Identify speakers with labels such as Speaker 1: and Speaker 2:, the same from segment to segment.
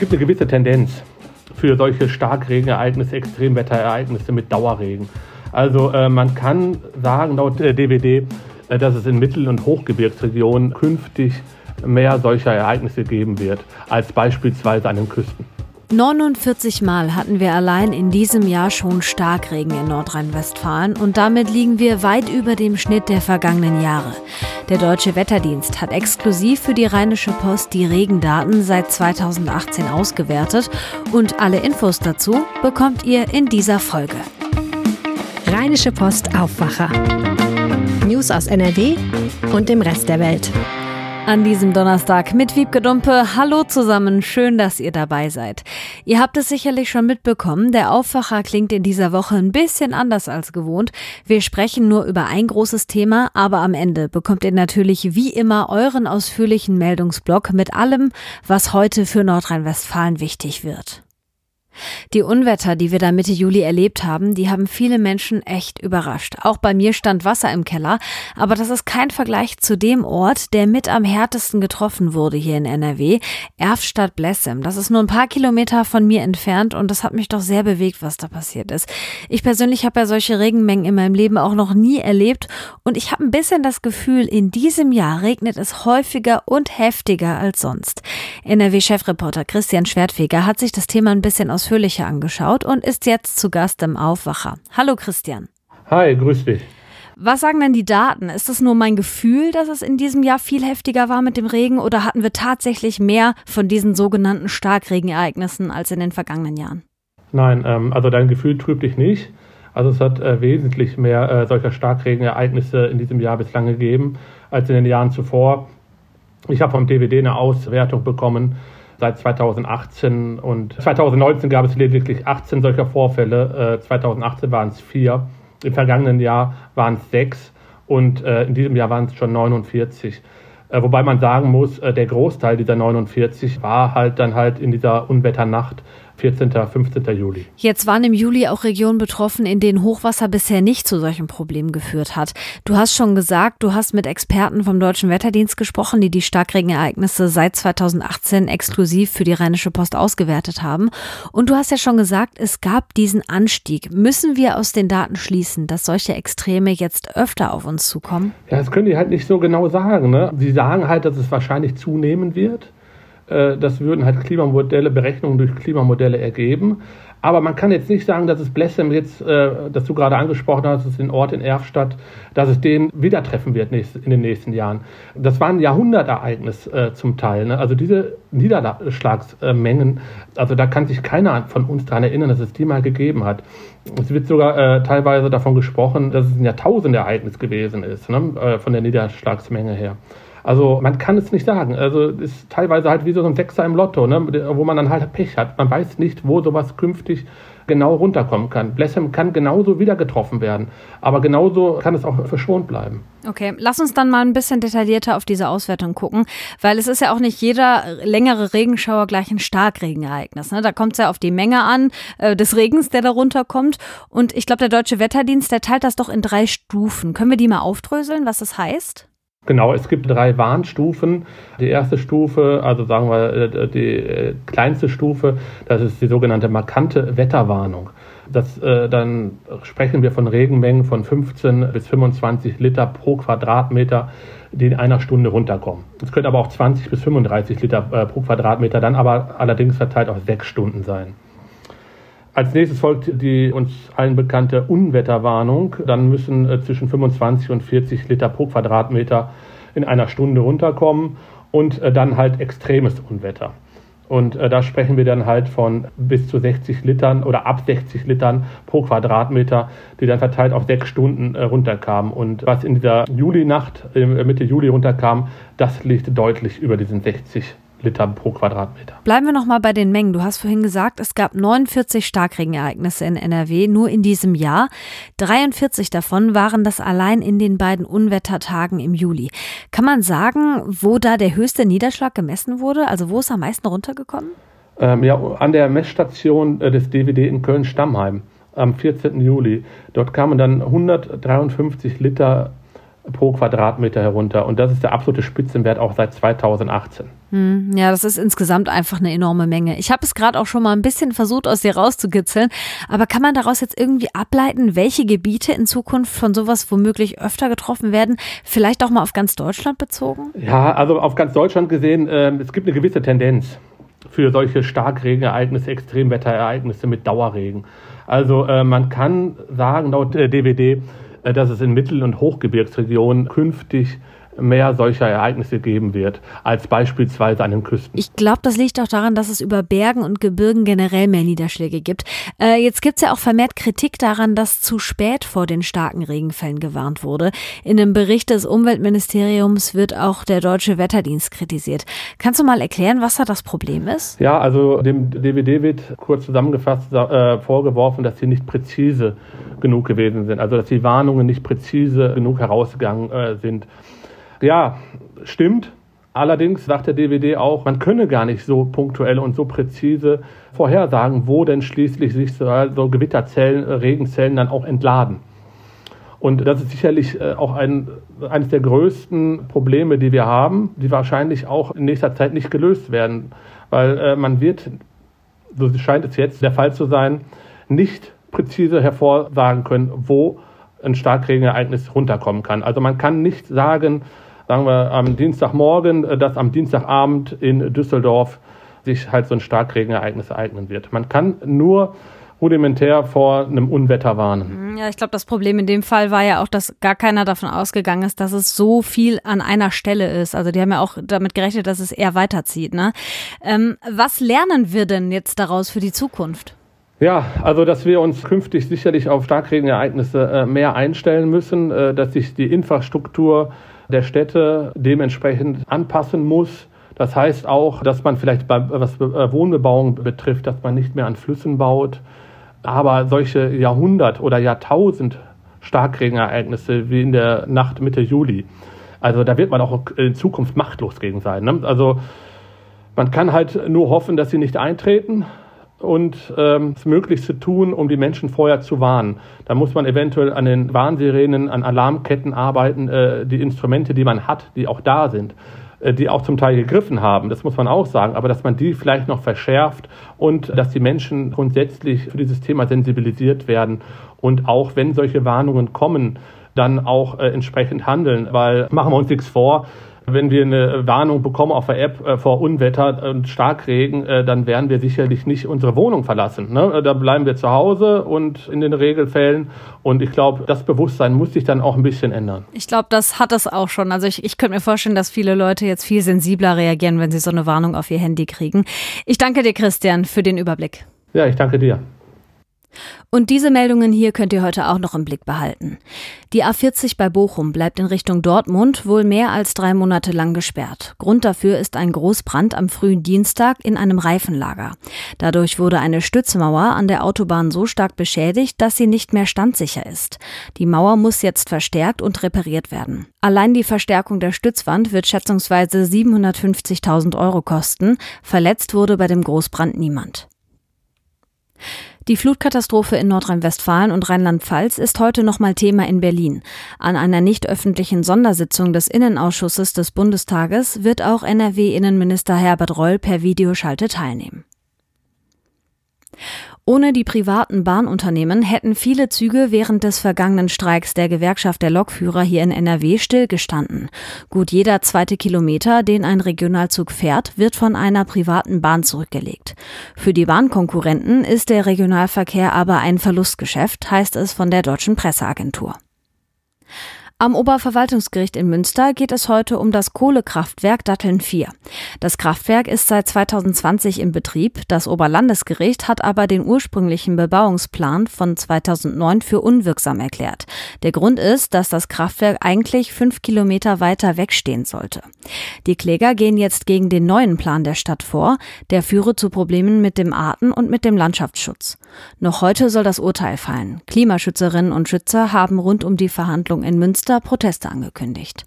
Speaker 1: gibt eine gewisse Tendenz für solche Starkregenereignisse, Extremwetterereignisse mit Dauerregen. Also äh, man kann sagen laut äh, DWD, äh, dass es in Mittel- und Hochgebirgsregionen künftig mehr solcher Ereignisse geben wird als beispielsweise an den Küsten.
Speaker 2: 49 Mal hatten wir allein in diesem Jahr schon Starkregen in Nordrhein-Westfalen und damit liegen wir weit über dem Schnitt der vergangenen Jahre. Der Deutsche Wetterdienst hat exklusiv für die Rheinische Post die Regendaten seit 2018 ausgewertet und alle Infos dazu bekommt ihr in dieser Folge.
Speaker 3: Rheinische Post Aufwacher. News aus NRW und dem Rest der Welt.
Speaker 2: An diesem Donnerstag mit Wiebke Dumpe. Hallo zusammen, schön, dass ihr dabei seid. Ihr habt es sicherlich schon mitbekommen, der Aufwacher klingt in dieser Woche ein bisschen anders als gewohnt. Wir sprechen nur über ein großes Thema, aber am Ende bekommt ihr natürlich wie immer euren ausführlichen Meldungsblock mit allem, was heute für Nordrhein-Westfalen wichtig wird. Die Unwetter, die wir da Mitte Juli erlebt haben, die haben viele Menschen echt überrascht. Auch bei mir stand Wasser im Keller, aber das ist kein Vergleich zu dem Ort, der mit am härtesten getroffen wurde hier in NRW, Erfstadt-Blessem. Das ist nur ein paar Kilometer von mir entfernt und das hat mich doch sehr bewegt, was da passiert ist. Ich persönlich habe ja solche Regenmengen in meinem Leben auch noch nie erlebt und ich habe ein bisschen das Gefühl, in diesem Jahr regnet es häufiger und heftiger als sonst. NRW-Chefreporter Christian Schwertfeger hat sich das Thema ein bisschen aus ausführlicher angeschaut und ist jetzt zu Gast im Aufwacher. Hallo Christian.
Speaker 1: Hi, grüß dich.
Speaker 2: Was sagen denn die Daten? Ist es nur mein Gefühl, dass es in diesem Jahr viel heftiger war mit dem Regen oder hatten wir tatsächlich mehr von diesen sogenannten Starkregenereignissen als in den vergangenen Jahren?
Speaker 1: Nein, ähm, also dein Gefühl trübt dich nicht. Also es hat äh, wesentlich mehr äh, solcher Starkregenereignisse in diesem Jahr bislang gegeben als in den Jahren zuvor. Ich habe vom DWD eine Auswertung bekommen seit 2018 und 2019 gab es lediglich 18 solcher Vorfälle. 2018 äh, waren es vier. Im vergangenen Jahr waren es sechs und äh, in diesem Jahr waren es schon 49. Äh, wobei man sagen muss, der Großteil dieser 49 war halt dann halt in dieser Unwetternacht 14., 15. Juli.
Speaker 2: Jetzt waren im Juli auch Regionen betroffen, in denen Hochwasser bisher nicht zu solchen Problemen geführt hat. Du hast schon gesagt, du hast mit Experten vom Deutschen Wetterdienst gesprochen, die die Starkregenereignisse seit 2018 exklusiv für die Rheinische Post ausgewertet haben. Und du hast ja schon gesagt, es gab diesen Anstieg. Müssen wir aus den Daten schließen, dass solche Extreme jetzt öfter auf uns zukommen?
Speaker 1: Ja, das können die halt nicht so genau sagen. Ne? Sie sagen halt, dass es wahrscheinlich zunehmen wird. Äh, das würden halt Klimamodelle, Berechnungen durch Klimamodelle ergeben. Aber man kann jetzt nicht sagen, dass es Blessem jetzt, äh, das du gerade angesprochen hast, ist ein Ort in Erfstadt, dass es den wieder treffen wird in den nächsten Jahren. Das war ein Jahrhundertereignis äh, zum Teil. Ne? Also diese Niederschlagsmengen, also da kann sich keiner von uns daran erinnern, dass es die mal gegeben hat. Es wird sogar äh, teilweise davon gesprochen, dass es ein Jahrtausendereignis gewesen ist, ne? äh, von der Niederschlagsmenge her. Also man kann es nicht sagen. Also ist teilweise halt wie so ein Sechser im Lotto, ne? wo man dann halt Pech hat. Man weiß nicht, wo sowas künftig genau runterkommen kann. Blessem kann genauso wieder getroffen werden, aber genauso kann es auch verschont bleiben.
Speaker 2: Okay, lass uns dann mal ein bisschen detaillierter auf diese Auswertung gucken, weil es ist ja auch nicht jeder längere Regenschauer gleich ein Starkregenereignis. Ne? Da kommt es ja auf die Menge an äh, des Regens, der da runterkommt. Und ich glaube, der Deutsche Wetterdienst, der teilt das doch in drei Stufen. Können wir die mal aufdröseln, was das heißt?
Speaker 1: Genau, es gibt drei Warnstufen. Die erste Stufe, also sagen wir äh, die äh, kleinste Stufe, das ist die sogenannte markante Wetterwarnung. Das, äh, dann sprechen wir von Regenmengen von 15 bis 25 Liter pro Quadratmeter, die in einer Stunde runterkommen. Es können aber auch 20 bis 35 Liter äh, pro Quadratmeter, dann aber allerdings verteilt auf sechs Stunden sein. Als nächstes folgt die uns allen bekannte Unwetterwarnung. Dann müssen äh, zwischen 25 und 40 Liter pro Quadratmeter in einer Stunde runterkommen und äh, dann halt extremes Unwetter. Und äh, da sprechen wir dann halt von bis zu 60 Litern oder ab 60 Litern pro Quadratmeter, die dann verteilt auf sechs Stunden runterkamen. Und was in dieser Julinacht, Mitte Juli runterkam, das liegt deutlich über diesen 60 Liter pro Quadratmeter.
Speaker 2: Bleiben wir nochmal bei den Mengen. Du hast vorhin gesagt, es gab 49 Starkregenereignisse in NRW nur in diesem Jahr. 43 davon waren das allein in den beiden Unwettertagen im Juli. Kann man sagen, wo da der höchste Niederschlag gemessen wurde? Also wo ist am meisten runtergekommen?
Speaker 1: Ähm, ja, an der Messstation äh, des DWD in Köln-Stammheim am 14. Juli. Dort kamen dann 153 Liter pro Quadratmeter herunter. Und das ist der absolute Spitzenwert auch seit 2018.
Speaker 2: Hm, ja, das ist insgesamt einfach eine enorme Menge. Ich habe es gerade auch schon mal ein bisschen versucht, aus dir rauszukitzeln. Aber kann man daraus jetzt irgendwie ableiten, welche Gebiete in Zukunft von sowas womöglich öfter getroffen werden? Vielleicht auch mal auf ganz Deutschland bezogen?
Speaker 1: Ja, also auf ganz Deutschland gesehen, äh, es gibt eine gewisse Tendenz für solche Starkregenereignisse, Extremwetterereignisse mit Dauerregen. Also äh, man kann sagen, laut äh, DWD, äh, dass es in Mittel- und Hochgebirgsregionen künftig mehr solcher Ereignisse geben wird, als beispielsweise an den Küsten.
Speaker 2: Ich glaube, das liegt auch daran, dass es über Bergen und Gebirgen generell mehr Niederschläge gibt. Äh, jetzt gibt es ja auch vermehrt Kritik daran, dass zu spät vor den starken Regenfällen gewarnt wurde. In einem Bericht des Umweltministeriums wird auch der Deutsche Wetterdienst kritisiert. Kannst du mal erklären, was da das Problem ist?
Speaker 1: Ja, also dem DWD wird kurz zusammengefasst äh, vorgeworfen, dass sie nicht präzise genug gewesen sind, also dass die Warnungen nicht präzise genug herausgegangen äh, sind. Ja, stimmt. Allerdings sagt der DWD auch, man könne gar nicht so punktuell und so präzise vorhersagen, wo denn schließlich sich so, so Gewitterzellen, Regenzellen dann auch entladen. Und das ist sicherlich äh, auch ein, eines der größten Probleme, die wir haben, die wahrscheinlich auch in nächster Zeit nicht gelöst werden. Weil äh, man wird, so scheint es jetzt der Fall zu sein, nicht präzise hervorsagen können, wo ein Starkregenereignis runterkommen kann. Also man kann nicht sagen, sagen wir am Dienstagmorgen, äh, dass am Dienstagabend in Düsseldorf sich halt so ein Starkregenereignis ereignen wird. Man kann nur rudimentär vor einem Unwetter warnen.
Speaker 2: Mhm, ja, ich glaube, das Problem in dem Fall war ja auch, dass gar keiner davon ausgegangen ist, dass es so viel an einer Stelle ist. Also die haben ja auch damit gerechnet, dass es eher weiterzieht. Ne? Ähm, was lernen wir denn jetzt daraus für die Zukunft?
Speaker 1: Ja, also dass wir uns künftig sicherlich auf Starkregenereignisse äh, mehr einstellen müssen, äh, dass sich die Infrastruktur der Städte dementsprechend anpassen muss. Das heißt auch, dass man vielleicht, was äh, Wohnbebauung betrifft, dass man nicht mehr an Flüssen baut. Aber solche Jahrhundert- oder Jahrtausend Starkregenereignisse wie in der Nacht Mitte Juli, also da wird man auch in Zukunft machtlos gegen sein. Ne? Also man kann halt nur hoffen, dass sie nicht eintreten und ähm, das Möglichste tun, um die Menschen vorher zu warnen. Da muss man eventuell an den Warnsirenen, an Alarmketten arbeiten, äh, die Instrumente, die man hat, die auch da sind, äh, die auch zum Teil gegriffen haben, das muss man auch sagen, aber dass man die vielleicht noch verschärft und dass die Menschen grundsätzlich für dieses Thema sensibilisiert werden und auch wenn solche Warnungen kommen, dann auch äh, entsprechend handeln, weil machen wir uns nichts vor, wenn wir eine Warnung bekommen auf der App äh, vor Unwetter und Starkregen, äh, dann werden wir sicherlich nicht unsere Wohnung verlassen. Ne? Da bleiben wir zu Hause und in den Regelfällen. Und ich glaube, das Bewusstsein muss sich dann auch ein bisschen ändern.
Speaker 2: Ich glaube, das hat es auch schon. Also ich, ich könnte mir vorstellen, dass viele Leute jetzt viel sensibler reagieren, wenn sie so eine Warnung auf ihr Handy kriegen. Ich danke dir, Christian, für den Überblick.
Speaker 1: Ja, ich danke dir.
Speaker 2: Und diese Meldungen hier könnt ihr heute auch noch im Blick behalten. Die A40 bei Bochum bleibt in Richtung Dortmund wohl mehr als drei Monate lang gesperrt. Grund dafür ist ein Großbrand am frühen Dienstag in einem Reifenlager. Dadurch wurde eine Stützmauer an der Autobahn so stark beschädigt, dass sie nicht mehr standsicher ist. Die Mauer muss jetzt verstärkt und repariert werden. Allein die Verstärkung der Stützwand wird schätzungsweise 750.000 Euro kosten. Verletzt wurde bei dem Großbrand niemand. Die Flutkatastrophe in Nordrhein-Westfalen und Rheinland-Pfalz ist heute nochmal Thema in Berlin. An einer nicht öffentlichen Sondersitzung des Innenausschusses des Bundestages wird auch NRW-Innenminister Herbert Reul per Videoschalte teilnehmen. Ohne die privaten Bahnunternehmen hätten viele Züge während des vergangenen Streiks der Gewerkschaft der Lokführer hier in NRW stillgestanden. Gut jeder zweite Kilometer, den ein Regionalzug fährt, wird von einer privaten Bahn zurückgelegt. Für die Bahnkonkurrenten ist der Regionalverkehr aber ein Verlustgeschäft, heißt es von der deutschen Presseagentur. Am Oberverwaltungsgericht in Münster geht es heute um das Kohlekraftwerk Datteln 4. Das Kraftwerk ist seit 2020 im Betrieb. Das Oberlandesgericht hat aber den ursprünglichen Bebauungsplan von 2009 für unwirksam erklärt. Der Grund ist, dass das Kraftwerk eigentlich fünf Kilometer weiter wegstehen sollte. Die Kläger gehen jetzt gegen den neuen Plan der Stadt vor. Der führe zu Problemen mit dem Arten- und mit dem Landschaftsschutz. Noch heute soll das Urteil fallen. Klimaschützerinnen und Schützer haben rund um die Verhandlung in Münster Proteste angekündigt.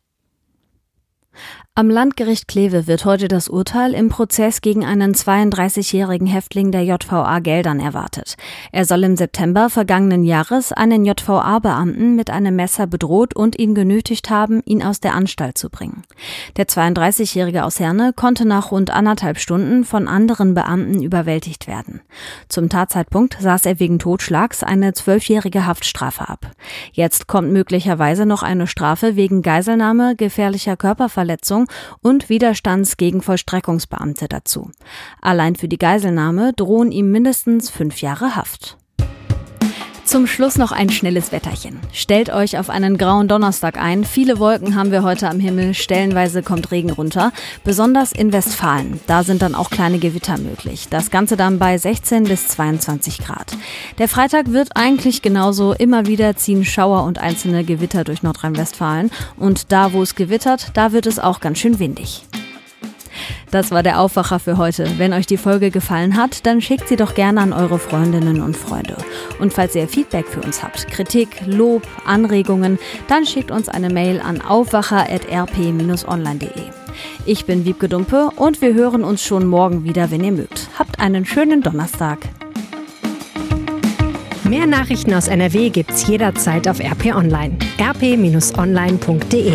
Speaker 2: Am Landgericht Kleve wird heute das Urteil im Prozess gegen einen 32-jährigen Häftling der JVA Geldern erwartet. Er soll im September vergangenen Jahres einen JVA-Beamten mit einem Messer bedroht und ihn genötigt haben, ihn aus der Anstalt zu bringen. Der 32-jährige aus Herne konnte nach rund anderthalb Stunden von anderen Beamten überwältigt werden. Zum Tatzeitpunkt saß er wegen Totschlags eine zwölfjährige Haftstrafe ab. Jetzt kommt möglicherweise noch eine Strafe wegen Geiselnahme, gefährlicher Körperverletzung Verhandlung und Widerstands gegen Vollstreckungsbeamte dazu. Allein für die Geiselnahme drohen ihm mindestens fünf Jahre Haft. Zum Schluss noch ein schnelles Wetterchen. Stellt euch auf einen grauen Donnerstag ein. Viele Wolken haben wir heute am Himmel. Stellenweise kommt Regen runter. Besonders in Westfalen. Da sind dann auch kleine Gewitter möglich. Das Ganze dann bei 16 bis 22 Grad. Der Freitag wird eigentlich genauso. Immer wieder ziehen Schauer und einzelne Gewitter durch Nordrhein-Westfalen. Und da, wo es gewittert, da wird es auch ganz schön windig. Das war der Aufwacher für heute. Wenn euch die Folge gefallen hat, dann schickt sie doch gerne an eure Freundinnen und Freunde. Und falls ihr Feedback für uns habt, Kritik, Lob, Anregungen, dann schickt uns eine Mail an aufwacher.rp-online.de. Ich bin Wiebke Dumpe und wir hören uns schon morgen wieder, wenn ihr mögt. Habt einen schönen Donnerstag.
Speaker 3: Mehr Nachrichten aus NRW gibt's jederzeit auf RP Online. rp-online.de